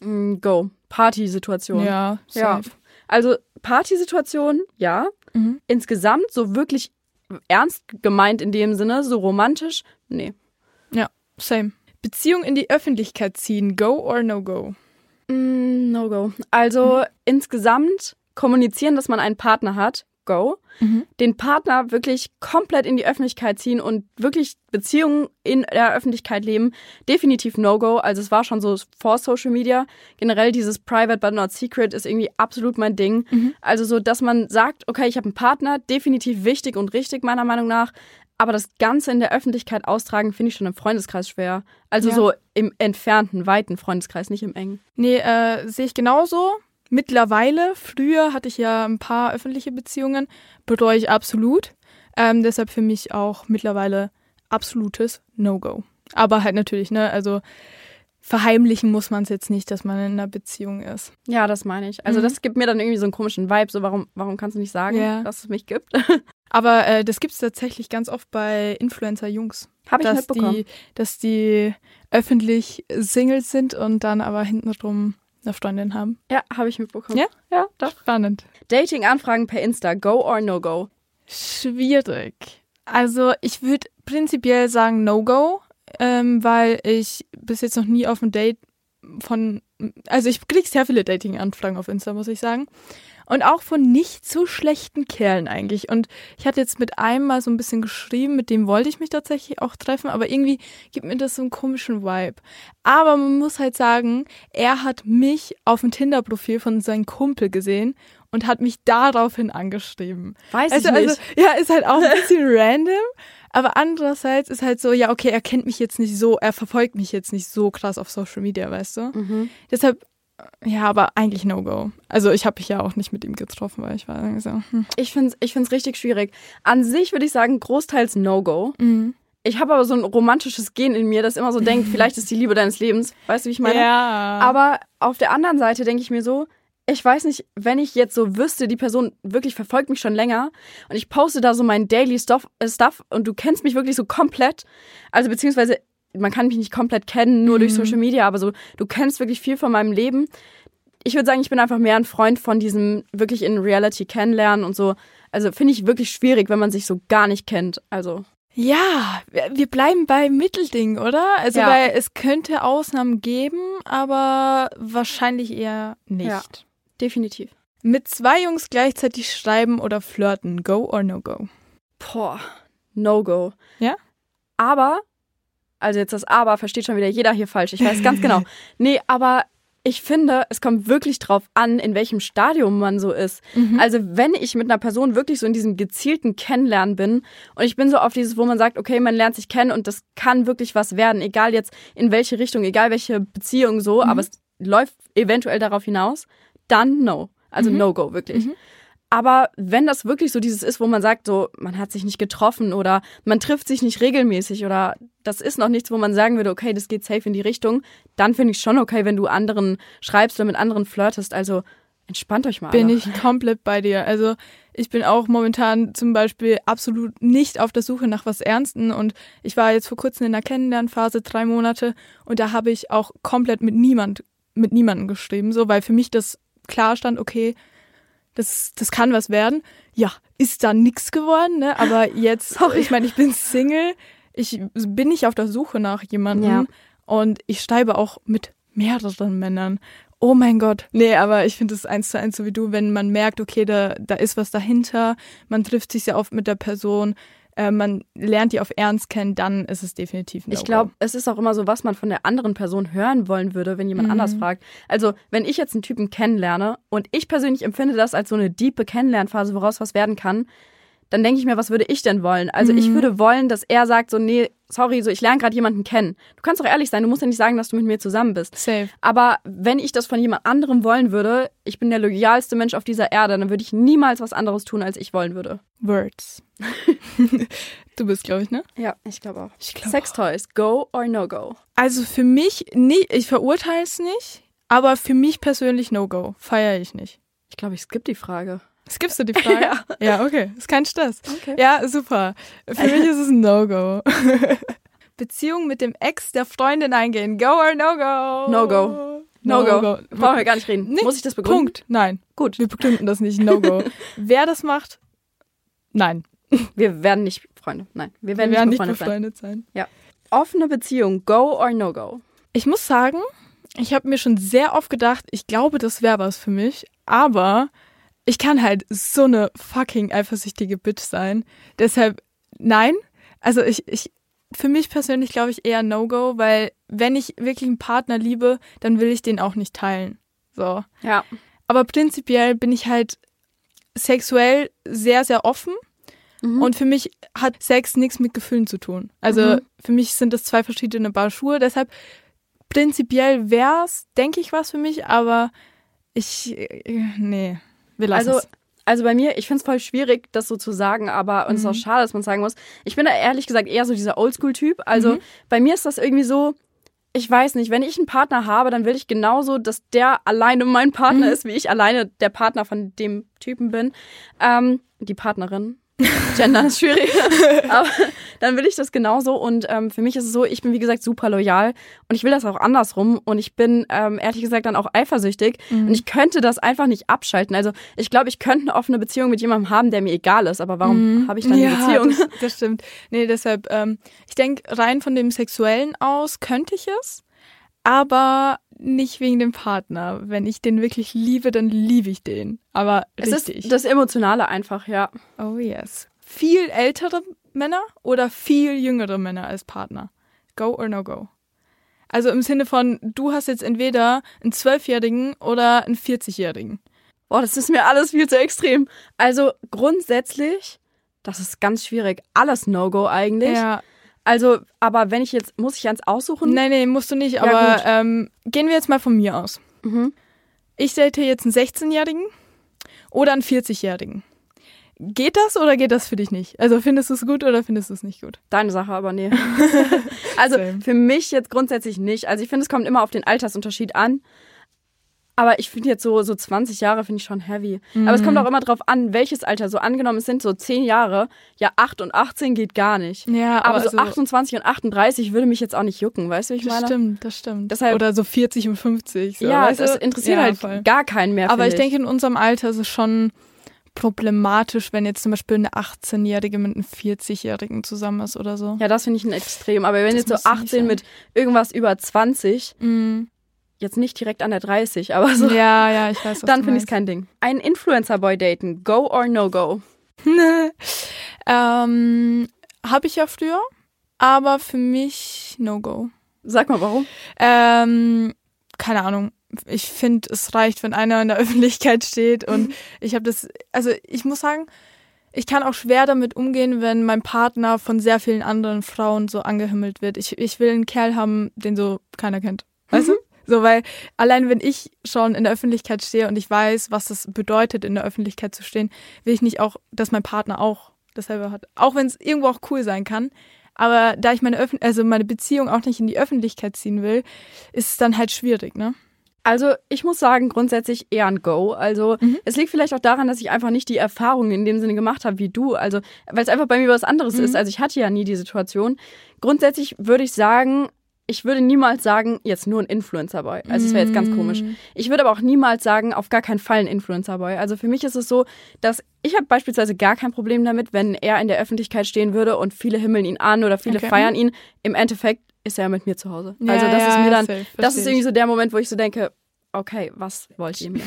Mm, go. Partysituation. Ja, safe. ja. Also Partysituation, ja. Mhm. Insgesamt so wirklich ernst gemeint in dem Sinne, so romantisch, nee. Ja, same. Beziehung in die Öffentlichkeit ziehen, go or no go? Mm, no go. Also mhm. insgesamt kommunizieren, dass man einen Partner hat, go. Mhm. Den Partner wirklich komplett in die Öffentlichkeit ziehen und wirklich Beziehungen in der Öffentlichkeit leben, definitiv No-Go. Also es war schon so vor Social Media. Generell dieses Private but not Secret ist irgendwie absolut mein Ding. Mhm. Also so, dass man sagt, okay, ich habe einen Partner, definitiv wichtig und richtig meiner Meinung nach. Aber das Ganze in der Öffentlichkeit austragen, finde ich schon im Freundeskreis schwer. Also ja. so im entfernten, weiten Freundeskreis, nicht im engen. Nee, äh, sehe ich genauso. Mittlerweile, früher hatte ich ja ein paar öffentliche Beziehungen, bereue ich absolut. Ähm, deshalb für mich auch mittlerweile absolutes No-Go. Aber halt natürlich, ne, also verheimlichen muss man es jetzt nicht, dass man in einer Beziehung ist. Ja, das meine ich. Also mhm. das gibt mir dann irgendwie so einen komischen Vibe, so warum, warum kannst du nicht sagen, ja. dass es mich gibt? Aber äh, das gibt es tatsächlich ganz oft bei Influencer-Jungs. Hab ich mitbekommen. die, dass die öffentlich Singles sind und dann aber hintenrum eine Freundin haben. Ja, habe ich mitbekommen. Ja? Ja, doch. Spannend. Dating-Anfragen per Insta, go or no go? Schwierig. Also ich würde prinzipiell sagen No-Go, ähm, weil ich bis jetzt noch nie auf ein Date von, also ich kriege sehr viele Dating-Anfragen auf Insta, muss ich sagen. Und auch von nicht so schlechten Kerlen eigentlich. Und ich hatte jetzt mit einem mal so ein bisschen geschrieben, mit dem wollte ich mich tatsächlich auch treffen, aber irgendwie gibt mir das so einen komischen Vibe. Aber man muss halt sagen, er hat mich auf dem Tinder-Profil von seinem Kumpel gesehen und hat mich daraufhin angeschrieben. Weiß Also, ich nicht. also, ja, ist halt auch ein bisschen random. Aber andererseits ist halt so, ja, okay, er kennt mich jetzt nicht so, er verfolgt mich jetzt nicht so krass auf Social Media, weißt du? mhm. Deshalb, ja, aber eigentlich No-Go. Also ich habe mich ja auch nicht mit ihm getroffen, weil ich war so, hm. Ich finde es ich find's richtig schwierig. An sich würde ich sagen, großteils No-Go. Mhm. Ich habe aber so ein romantisches Gen in mir, das immer so denkt, vielleicht ist die Liebe deines Lebens. Weißt du, wie ich meine? Ja. Aber auf der anderen Seite denke ich mir so, ich weiß nicht, wenn ich jetzt so wüsste, die Person wirklich verfolgt mich schon länger und ich poste da so mein Daily Stuff, äh, Stuff und du kennst mich wirklich so komplett, also beziehungsweise man kann mich nicht komplett kennen, nur durch Mhm. Social Media, aber so, du kennst wirklich viel von meinem Leben. Ich würde sagen, ich bin einfach mehr ein Freund von diesem wirklich in Reality kennenlernen und so. Also finde ich wirklich schwierig, wenn man sich so gar nicht kennt. Also ja, wir bleiben bei Mittelding, oder? Also Ja. weil es könnte Ausnahmen geben, aber wahrscheinlich eher nicht. Ja. definitiv. Mit zwei Jungs gleichzeitig schreiben oder flirten, go or no go? Boah, No-Go. Ja? Aber, also jetzt das Aber versteht schon wieder jeder hier falsch. Ich weiß ganz genau. Nee, aber ich finde, es kommt wirklich drauf an, in welchem Stadium man so ist. Also wenn ich mit einer Person wirklich so in diesem gezielten Kennenlernen bin und ich bin so auf dieses, wo man sagt, okay, man lernt sich kennen und das kann wirklich was werden, egal jetzt in welche Richtung, egal welche Beziehung so, aber es läuft eventuell darauf hinaus, dann no. Also No-Go, wirklich. Aber wenn das wirklich so dieses ist, wo man sagt, so, man hat sich nicht getroffen oder man trifft sich nicht regelmäßig oder das ist noch nichts, wo man sagen würde, okay, das geht safe in die Richtung, dann finde ich schon okay, wenn du anderen schreibst oder mit anderen flirtest. Also entspannt euch mal. Bin alle. ich komplett bei dir. Also ich bin auch momentan zum Beispiel absolut nicht auf der Suche nach was Ernsten und ich war jetzt vor kurzem in der Kennenlernphase drei Monate und da habe ich auch komplett mit niemand mit niemandem geschrieben, so weil für mich das klar stand, okay, das das kann was werden. Ja, ist da nix geworden, ne? Aber jetzt, Sorry. ich meine, ich bin Single, ich bin nicht auf der Suche nach jemandem Ja. und ich schreibe auch mit mehreren Männern. Oh mein Gott. Nee, aber ich finde es eins zu eins so wie du, wenn man merkt, okay, da, da ist was dahinter, man trifft sich sehr oft mit der Person, äh, man lernt die auf Ernst kennen, dann ist es definitiv ein Ich glaube, es ist auch immer so, was man von der anderen Person hören wollen würde, wenn jemand Mhm. anders fragt. Also, wenn ich jetzt einen Typen kennenlerne und ich persönlich empfinde das als so eine diepe Kennenlernphase, woraus was werden kann, dann denke ich mir, was würde ich denn wollen? Also, ich Mhm. würde wollen, dass er sagt so, nee, sorry, so ich lerne gerade jemanden kennen. Du kannst doch ehrlich sein, du musst ja nicht sagen, dass du mit mir zusammen bist. Safe. Aber wenn ich das von jemand anderem wollen würde, ich bin der loyalste Mensch auf dieser Erde, dann würde ich niemals was anderes tun, als ich wollen würde. Words. du bist, glaube ich, ne? Ja, ich glaube auch. Ich glaube Sextoys, go or no go? Also für mich, nie, ich verurteile es nicht, aber für mich persönlich No-Go. Feiere ich nicht. Ich glaube, ich skippe die Frage. Skippst du die Frage? Ja. ja, okay. Ist kein Stress. Okay. Ja, super. Für mich ist es ein No-Go. Beziehung mit dem Ex der Freundin eingehen. Go or no go? No-Go. No, go. Brauchen wir gar nicht reden. Nee, Muss ich das begründen? Punkt. Nein. Gut. Wir begründen das nicht. No-Go. Wer das macht? Nein. Wir werden nicht Freunde. Nein, wir Wir werden, werden nicht nicht befreundet sein. befreundet sein. Offene Beziehung, go or no go? Ich muss sagen, ich habe mir schon sehr oft gedacht, ich glaube, das wäre was für mich, aber ich kann halt so eine fucking eifersüchtige Bitch sein. Deshalb nein. Also ich, ich für mich persönlich glaube ich eher No-Go, weil wenn ich wirklich einen Partner liebe, dann will ich den auch nicht teilen. So. Ja. Aber prinzipiell bin ich halt sexuell sehr, sehr offen. Mhm. Und für mich hat Sex nichts mit Gefühlen zu tun. Also Mhm. für mich sind das zwei verschiedene Paar Schuhe. Deshalb prinzipiell wär's, denke ich, was für mich, aber ich, äh, nee, wir lassen Also, es. also bei mir, ich finde es voll schwierig, das so zu sagen, aber und es ist auch schade, dass man sagen muss. Ich bin da ehrlich gesagt eher so dieser Oldschool-Typ. Also bei mir ist das irgendwie so, ich weiß nicht, wenn ich einen Partner habe, dann will ich genauso, dass der alleine mein Partner ist, wie ich alleine der Partner von dem Typen bin. Ähm, die Partnerin. Gender ist schwierig. Aber dann will ich das genauso. Und ähm, für mich ist es so, ich bin wie gesagt super loyal und ich will das auch andersrum. Und ich bin ähm, ehrlich gesagt dann auch eifersüchtig. Mhm. Und ich könnte das einfach nicht abschalten. Also ich glaube, ich könnte eine offene Beziehung mit jemandem haben, der mir egal ist. Aber warum mhm. habe ich dann ja, eine Beziehung? Das, das stimmt. Nee, deshalb, ähm, ich denke, rein von dem Sexuellen aus könnte ich es. Aber nicht wegen dem Partner. Wenn ich den wirklich liebe, dann liebe ich den. Aber es richtig. ist das Emotionale einfach, ja. Oh yes. Viel ältere Männer oder viel jüngere Männer als Partner? Go or no go? Also im Sinne von, du hast jetzt entweder einen Zwölfjährigen oder einen 40-Jährigen. Boah, das ist mir alles viel zu extrem. Also grundsätzlich, das ist ganz schwierig. Alles No-Go eigentlich. Ja. Also, aber wenn ich jetzt, muss ich eins aussuchen? Nein, nein, musst du nicht. Ja, aber ähm, gehen wir jetzt mal von mir aus. Mhm. Ich date jetzt einen 16-Jährigen oder einen 40-Jährigen. Geht das oder geht das für dich nicht? Also findest du es gut oder findest du es nicht gut? Deine Sache, aber nee. also für mich jetzt grundsätzlich nicht. Also ich finde, es kommt immer auf den Altersunterschied an. Aber ich finde jetzt so, so 20 Jahre finde ich schon heavy. Mhm. Aber es kommt mhm. auch immer drauf an, welches Alter. So angenommen, es sind so 10 Jahre. Ja, 8 und 18 geht gar nicht. Ja, aber, aber so also, 28 und 38 würde mich jetzt auch nicht jucken, weißt du, wie ich das meine? Das stimmt, das stimmt. Deshalb, Oder so 40 und 50. So, ja, weißt das interessiert ja, halt voll. gar keinen mehr. Aber ich, ich denke, in unserem Alter ist es schon problematisch, wenn jetzt zum Beispiel eine 18-Jährige mit einem 40-Jährigen zusammen ist oder so. Ja, das finde ich ein Extrem. Aber wenn das jetzt so 18 mit irgendwas über 20, mm jetzt nicht direkt an der 30, aber so. Ja, ja, ich weiß. Was Dann finde ich es kein Ding. Einen Influencer-Boy daten, go or no go? ähm, Habe ich ja früher, aber für mich no go. Sag mal warum? Ähm, keine Ahnung. Ich finde, es reicht, wenn einer in der Öffentlichkeit steht und ich habe das, also ich muss sagen, ich kann auch schwer damit umgehen, wenn mein Partner von sehr vielen anderen Frauen so angehimmelt wird. Ich, ich will einen Kerl haben, den so keiner kennt. Weißt mhm. du? So, weil allein wenn ich schon in der Öffentlichkeit stehe und ich weiß, was das bedeutet, in der Öffentlichkeit zu stehen, will ich nicht auch, dass mein Partner auch dasselbe hat. Auch wenn es irgendwo auch cool sein kann. Aber da ich meine, Öffn also meine Beziehung auch nicht in die Öffentlichkeit ziehen will, ist es dann halt schwierig, ne? Also ich muss sagen, grundsätzlich eher ein Go. Also mhm. es liegt vielleicht auch daran, dass ich einfach nicht die Erfahrungen in dem Sinne gemacht habe wie du. Also weil es einfach bei mir was anderes mhm. ist. Also ich hatte ja nie die Situation. Grundsätzlich würde ich sagen, ich würde niemals sagen, jetzt nur ein Influencer-Boy. Also, es wäre jetzt ganz komisch. Mm. Ich würde aber auch niemals sagen, auf gar keinen Fall ein Influencer-Boy. Also, für mich ist es so, dass ich habe beispielsweise gar kein Problem damit, wenn er in der Öffentlichkeit stehen würde und viele himmeln ihn an oder viele okay. feiern ihn. Im Endeffekt ist er ja mit mir zu Hause. Ja, also, das ja, ist mir dann, safe, das ist irgendwie so der Moment, wo ich so denke, okay, was wollt ihr mir?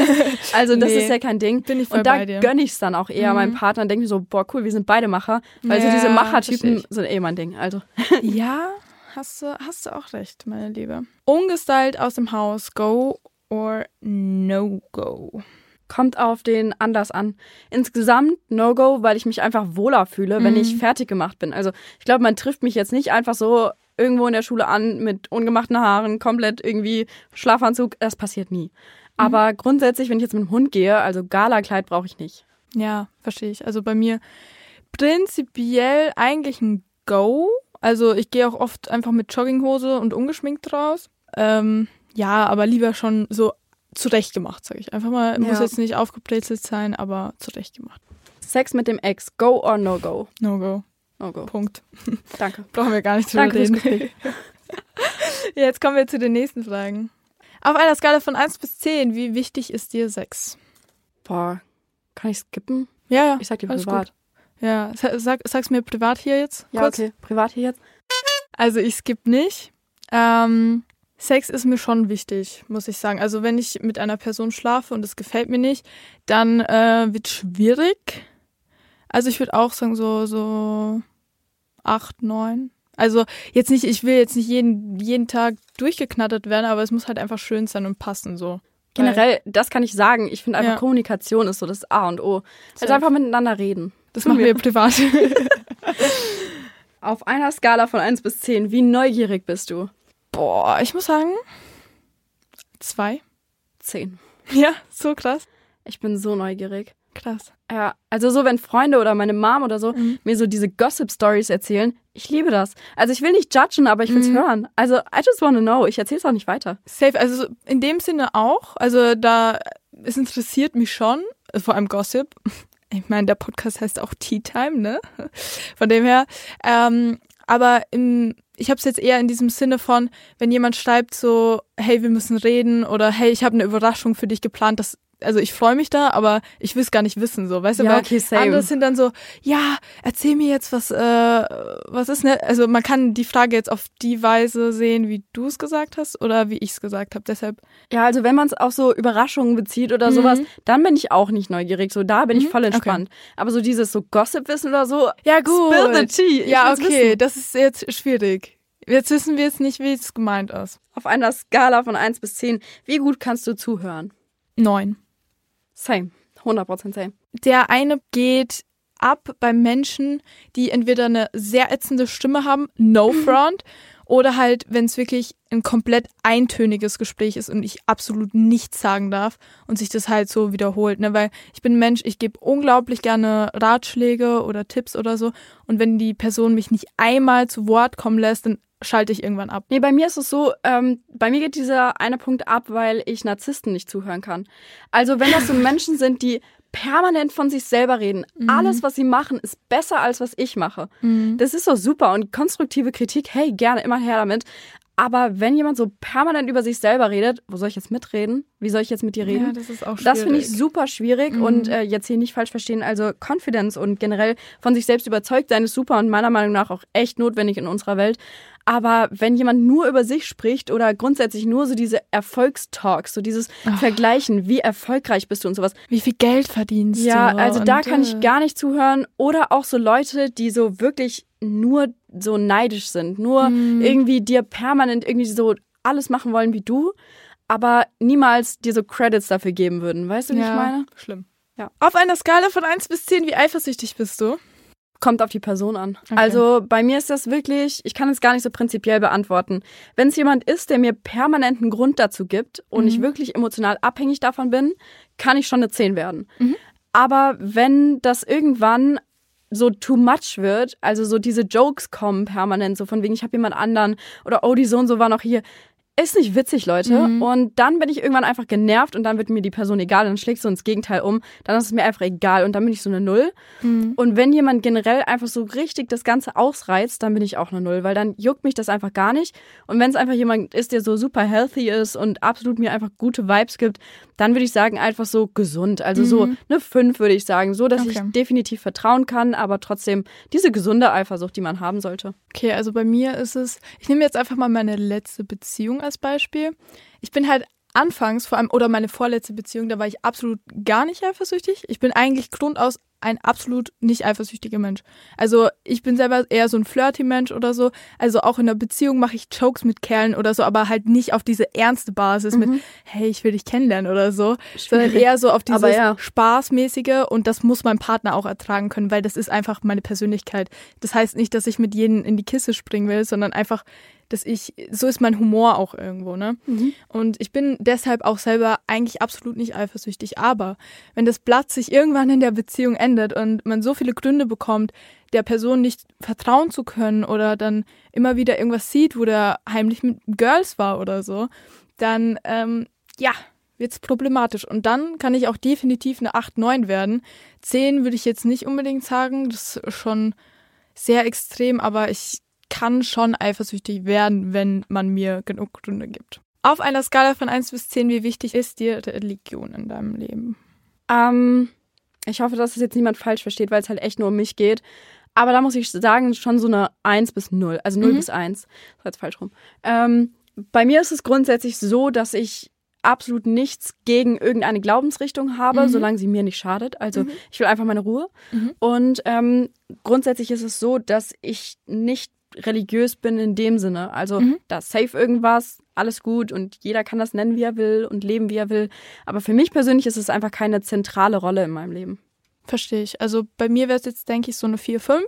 also das nee, ist ja kein Ding. Bin ich voll und da gönne ich es dann auch eher mhm. meinem Partner und denke mir so, boah, cool, wir sind beide Macher. Weil ja, so diese Machertypen sind eh mein Ding. Also. Ja, hast du, hast du auch recht, meine Liebe. Ungestylt aus dem Haus, go or no go? Kommt auf den Anlass an. Insgesamt No-Go, weil ich mich einfach wohler fühle, mhm. wenn ich mhm. fertig gemacht bin. Also ich glaube, man trifft mich jetzt nicht einfach so irgendwo in der Schule an mit ungemachten Haaren, komplett irgendwie Schlafanzug. Das passiert nie. Mhm. Aber grundsätzlich, wenn ich jetzt mit dem Hund gehe, also Gala-Kleid brauche ich nicht. Ja, verstehe ich. Also bei mir prinzipiell eigentlich ein Go, also ich gehe auch oft einfach mit Jogginghose und ungeschminkt raus. Ähm, ja, aber lieber schon so zurechtgemacht, sage ich. Einfach mal, ja. muss jetzt nicht aufgebrezelt sein, aber zurechtgemacht. Sex mit dem Ex, go or no go? No go. No go. Punkt. Danke. Brauchen wir gar nicht drüber reden. Jetzt kommen wir zu den nächsten Fragen. Auf einer Skala von 1 bis 10, wie wichtig ist dir Sex? Boah, kann ich skippen? Ja, ja. Ich sag dir privat. Gut. Ja, sag, sag's mir privat hier jetzt. Ja, kurz. okay. Privat hier jetzt. Also ich skippe nicht. Ähm, Sex ist mir schon wichtig, muss ich sagen. Also wenn ich mit einer Person schlafe und es gefällt mir nicht, dann äh, wird schwierig. Also ich würde auch sagen so so acht, neun. Also jetzt nicht, ich will jetzt nicht jeden jeden Tag durchgeknattert werden, aber es muss halt einfach schön sein und passen so. Generell, das kann ich sagen. Ich finde einfach ja. Kommunikation ist so das A und O. Also einfach miteinander reden. Das machen wir privat. Auf einer Skala von 1 bis 10, wie neugierig bist du? Boah, ich muss sagen, zwei. Zehn. Ja, so krass. Ich bin so neugierig. Krass. Ja, also so, wenn Freunde oder meine Mom oder so mhm. mir so diese Gossip-Stories erzählen, ich liebe das. Also ich will nicht judgen, aber ich will's mhm. hören. Also I just wanna know. Ich erzähl's auch nicht weiter. Safe, also in dem Sinne auch. Also da, es interessiert mich schon, vor allem Gossip Ich meine, der Podcast heißt auch Tea Time, ne? Von dem her. Ähm, aber im, ich habe es jetzt eher in diesem Sinne von, wenn jemand schreibt so, hey, wir müssen reden oder hey, ich habe eine Überraschung für dich geplant, das also ich freue mich da, aber ich will es gar nicht wissen, so, weißt du, Ja, weil okay, andere sind dann so, ja, erzähl mir jetzt, was, äh, was ist, ne? Also man kann die Frage jetzt auf die Weise sehen, wie du es gesagt hast oder wie ich es gesagt habe. Deshalb, Ja, also wenn man es auf so Überraschungen bezieht oder Mhm. sowas, dann bin ich auch nicht neugierig. So, da bin ich Mhm, voll okay. entspannt. Aber so dieses so Gossip-Wissen oder so, ja gut. spill the tea. Ich ja, okay, wissen. das ist jetzt schwierig. Jetzt wissen wir jetzt nicht, wie es gemeint ist. Auf einer Skala von 1 bis 10, wie gut kannst du zuhören? Neun. Same. 100% same. Der eine geht ab bei Menschen, die entweder eine sehr ätzende Stimme haben, no front, oder halt, wenn es wirklich ein komplett eintöniges Gespräch ist und ich absolut nichts sagen darf und sich das halt so wiederholt, ne, weil ich bin ein Mensch, ich gebe unglaublich gerne Ratschläge oder Tipps oder so und wenn die Person mich nicht einmal zu Wort kommen lässt, dann schalte ich irgendwann ab. Nee, bei mir ist es so, ähm, bei mir geht dieser eine Punkt ab, weil ich Narzissten nicht zuhören kann. Also wenn das so Menschen sind, die permanent von sich selber reden, alles, was sie machen, ist besser als was ich mache. Das ist doch super und konstruktive Kritik, hey, gerne, immer her damit. Aber wenn jemand so permanent über sich selber redet, wo soll ich jetzt mitreden? Wie soll ich jetzt mit dir reden? Ja, das ist auch Das finde ich schwierig. super schwierig und äh, jetzt hier nicht falsch verstehen. Also Confidence und generell von sich selbst überzeugt sein ist super und meiner Meinung nach auch echt notwendig in unserer Welt. Aber wenn jemand nur über sich spricht oder grundsätzlich nur so diese Erfolgstalks, so dieses Vergleichen, wie erfolgreich bist du und sowas. Wie viel Geld verdienst Ja, du? also da kann ich äh, gar nicht zuhören. Oder auch so Leute, die so wirklich nur so neidisch sind, nur Mhm. irgendwie dir permanent irgendwie so alles machen wollen wie du, aber niemals dir so Credits dafür geben würden. Weißt du, wie ich meine? Schlimm. Ja. Auf einer Skala von 1 bis 10, wie eifersüchtig bist du? Kommt auf die Person an. Okay. Also bei mir ist das wirklich, ich kann es gar nicht so prinzipiell beantworten. Wenn es jemand ist, der mir permanenten Grund dazu gibt und ich wirklich emotional abhängig davon bin, kann ich schon eine 10 werden. Aber wenn das irgendwann so too much wird, also so diese Jokes kommen permanent, so von wegen, ich habe jemand anderen oder oh, die so und so war noch hier. Ist nicht witzig, Leute. Und dann bin ich irgendwann einfach genervt und dann wird mir die Person egal, dann schlägst du ins Gegenteil um. Dann ist es mir einfach egal und dann bin ich so eine Null. Und wenn jemand generell einfach so richtig das Ganze ausreizt, dann bin ich auch eine Null, weil dann juckt mich das einfach gar nicht. Und wenn es einfach jemand ist, der so super healthy ist und absolut mir einfach gute Vibes gibt, dann würde ich sagen, einfach so gesund. Also so eine Fünf würde ich sagen, so dass Okay. ich definitiv vertrauen kann, aber trotzdem diese gesunde Eifersucht, die man haben sollte. Okay, also bei mir ist es, ich nehme jetzt einfach mal meine letzte Beziehung als Beispiel. Ich bin halt anfangs vor allem, oder meine vorletzte Beziehung, da war ich absolut gar nicht eifersüchtig. Ich bin eigentlich grundaus ein absolut nicht eifersüchtiger Mensch. Also ich bin selber eher so ein flirty Mensch oder so. Also auch in der Beziehung mache ich Jokes mit Kerlen oder so, aber halt nicht auf diese ernste Basis mit, hey, ich will dich kennenlernen oder so, sondern Schwierig. eher so auf dieses ja. Spaßmäßige und das muss mein Partner auch ertragen können, weil das ist einfach meine Persönlichkeit. Das heißt nicht, dass ich mit jedem in die Kiste springen will, sondern einfach, dass ich, so ist mein Humor auch irgendwo, ne? Und ich bin deshalb auch selber eigentlich absolut nicht eifersüchtig. Aber wenn das Blatt sich irgendwann in der Beziehung endet und man so viele Gründe bekommt, der Person nicht vertrauen zu können oder dann immer wieder irgendwas sieht, wo der heimlich mit Girls war oder so, dann, ähm, ja, wird's problematisch. Und dann kann ich auch definitiv eine 8, 9 werden. 10 würde ich jetzt nicht unbedingt sagen, das ist schon sehr extrem, aber ich kann schon eifersüchtig werden, wenn man mir genug Gründe gibt. Auf einer Skala von 1 bis 10, wie wichtig ist dir Religion in deinem Leben? Ähm, ich hoffe, dass es jetzt niemand falsch versteht, weil es halt echt nur um mich geht. Aber da muss ich sagen, schon so eine 1 bis 0. Also 0 bis 1. Das war jetzt falsch rum. Ähm, bei mir ist es grundsätzlich so, dass ich absolut nichts gegen irgendeine Glaubensrichtung habe, solange sie mir nicht schadet. Also ich will einfach meine Ruhe. Und ähm, grundsätzlich ist es so, dass ich nicht religiös bin in dem Sinne. Also da ist safe irgendwas, alles gut und jeder kann das nennen, wie er will und leben, wie er will. Aber für mich persönlich ist es einfach keine zentrale Rolle in meinem Leben. Verstehe ich. Also bei mir wäre es jetzt, denke ich, so eine 4, 5.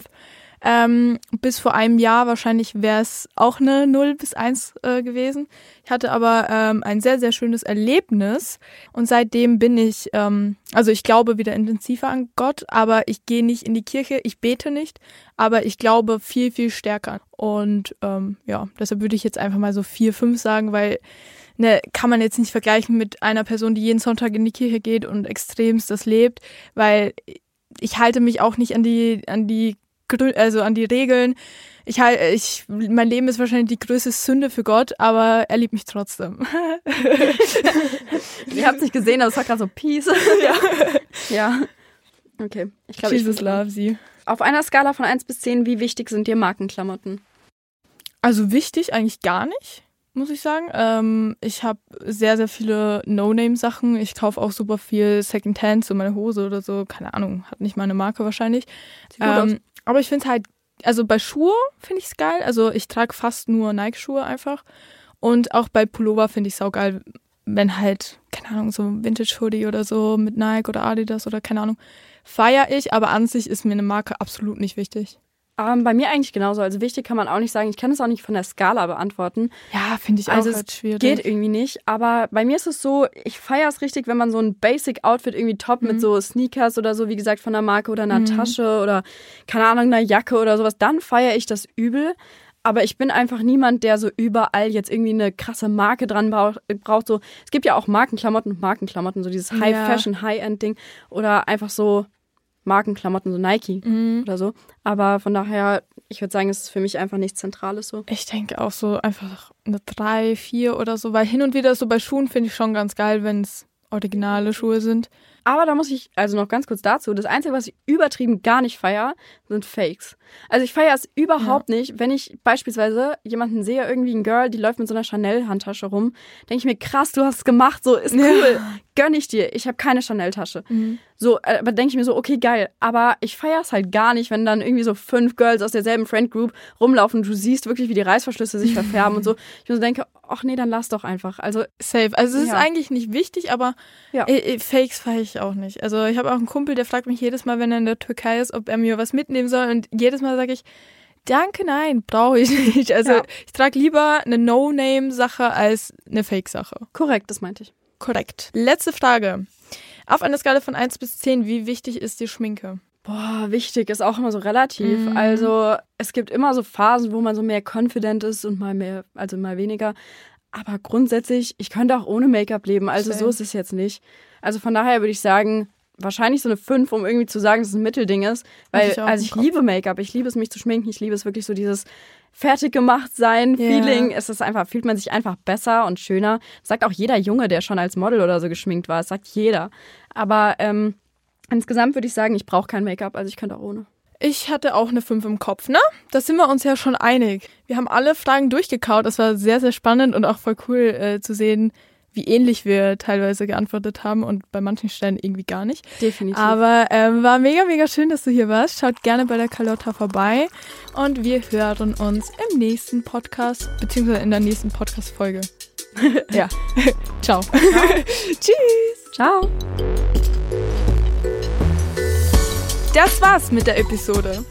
Ähm, bis vor einem Jahr wahrscheinlich wäre es auch eine 0 bis 1 äh, gewesen. Ich hatte aber ähm, ein sehr, sehr schönes Erlebnis und seitdem bin ich, ähm, also ich glaube wieder intensiver an Gott, aber ich gehe nicht in die Kirche, ich bete nicht, aber ich glaube viel, viel stärker. Und ähm, ja, deshalb würde ich jetzt einfach mal so 4, 5 sagen, weil ne, kann man jetzt nicht vergleichen mit einer Person, die jeden Sonntag in die Kirche geht und extremst das lebt, weil ich halte mich auch nicht an die, an die, also an die Regeln. Ich halte, ich, mein Leben ist wahrscheinlich die größte Sünde für Gott, aber er liebt mich trotzdem. Ihr habt es nicht gesehen, aber es war gerade so Peace. ja. ja. Okay. Ich glaube, Jesus ich love sie. Auf einer Skala von 1 bis 10, wie wichtig sind dir Markenklamotten? Also wichtig eigentlich gar nicht, muss ich sagen. Ähm, ich habe sehr, sehr viele No-Name-Sachen. Ich kaufe auch super viel Secondhand, so meine Hose oder so. Keine Ahnung, hat nicht meine Marke wahrscheinlich. Ähm, aber ich finde es halt, also bei Schuhe finde ich es geil. Also ich trage fast nur Nike-Schuhe einfach. Und auch bei Pullover finde ich es saugeil, wenn halt, keine Ahnung, so Vintage-Hoodie oder so mit Nike oder Adidas oder keine Ahnung, feiere ich, aber an sich ist mir eine Marke absolut nicht wichtig. Ähm, bei mir eigentlich genauso. Also wichtig kann man auch nicht sagen. Ich kann es auch nicht von der Skala beantworten. Ja, finde ich also auch halt schwierig. Geht irgendwie nicht. Aber bei mir ist es so, ich feiere es richtig, wenn man so ein Basic-Outfit irgendwie top mhm. mit so Sneakers oder so, wie gesagt, von der Marke oder einer mhm. Tasche oder keine Ahnung, einer Jacke oder sowas, dann feiere ich das übel. Aber ich bin einfach niemand, der so überall jetzt irgendwie eine krasse Marke dran braucht. braucht so. Es gibt ja auch Markenklamotten und Markenklamotten, so dieses High-Fashion, ja. High-End-Ding. Oder einfach so Markenklamotten, so Nike mhm. oder so. Aber von daher, ich würde sagen, es ist für mich einfach nichts Zentrales so. Ich denke auch so einfach eine 3, 4 oder so, weil hin und wieder so bei Schuhen finde ich schon ganz geil, wenn es originale Schuhe sind. Aber da muss ich, also noch ganz kurz dazu, das Einzige, was ich übertrieben gar nicht feier, sind Fakes. Also ich feiere es überhaupt ja. nicht, wenn ich beispielsweise jemanden sehe, irgendwie ein Girl, die läuft mit so einer Chanel-Handtasche rum, denke ich mir, krass, du hast es gemacht, so ist cool, ja. Gönn ich dir. Ich habe keine Chanel-Tasche. Mhm. So, äh, aber denke ich mir so, okay, geil. Aber ich feiere es halt gar nicht, wenn dann irgendwie so fünf Girls aus derselben Friend Group rumlaufen und du siehst wirklich, wie die Reißverschlüsse sich verfärben und so. Ich mir so denke, ach nee, dann lass doch einfach. Also safe. Also es ja. ist eigentlich nicht wichtig, aber ja. äh, Fakes feiere ich auch nicht. Also ich habe auch einen Kumpel, der fragt mich jedes Mal, wenn er in der Türkei ist, ob er mir was mitnehmen soll und jedes Mal sage ich, danke, nein, brauche ich nicht. Also ja. ich trage lieber eine No-Name-Sache als eine Fake-Sache. Korrekt, das meinte ich. Korrekt. Letzte Frage. Auf einer Skala von 1 bis 10, wie wichtig ist die Schminke? Boah, wichtig ist auch immer so relativ. Mhm. Also es gibt immer so Phasen, wo man so mehr confident ist und mal mehr, also mal weniger. Aber grundsätzlich, ich könnte auch ohne Make-up leben. Also Schön. so ist es jetzt nicht. Also von daher würde ich sagen, wahrscheinlich so eine 5, um irgendwie zu sagen, dass es ein Mittelding ist. Weil, ich also ich liebe Make-up, ich liebe es, mich zu schminken, ich liebe es wirklich so dieses fertig gemacht sein yeah. Feeling. Es ist einfach, fühlt man sich einfach besser und schöner. Das sagt auch jeder Junge, der schon als Model oder so geschminkt war. Das sagt jeder. Aber ähm, insgesamt würde ich sagen, ich brauche kein Make-up, also ich könnte auch ohne. Ich hatte auch eine 5 im Kopf, ne? Da sind wir uns ja schon einig. Wir haben alle Fragen durchgekaut. Das war sehr, sehr spannend und auch voll cool äh, zu sehen, wie ähnlich wir teilweise geantwortet haben und bei manchen Stellen irgendwie gar nicht. Definitiv. Aber ähm, war mega, mega schön, dass du hier warst. Schaut gerne bei der Carlotta vorbei und wir hören uns im nächsten Podcast, beziehungsweise in der nächsten Podcast-Folge. ja. Ciao. Ciao. Tschüss. Ciao. Das war's mit der Episode.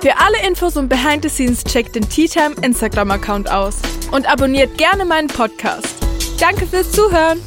Für alle Infos und Behind the Scenes checkt den Tea Time Instagram-Account aus und abonniert gerne meinen Podcast. Danke fürs Zuhören.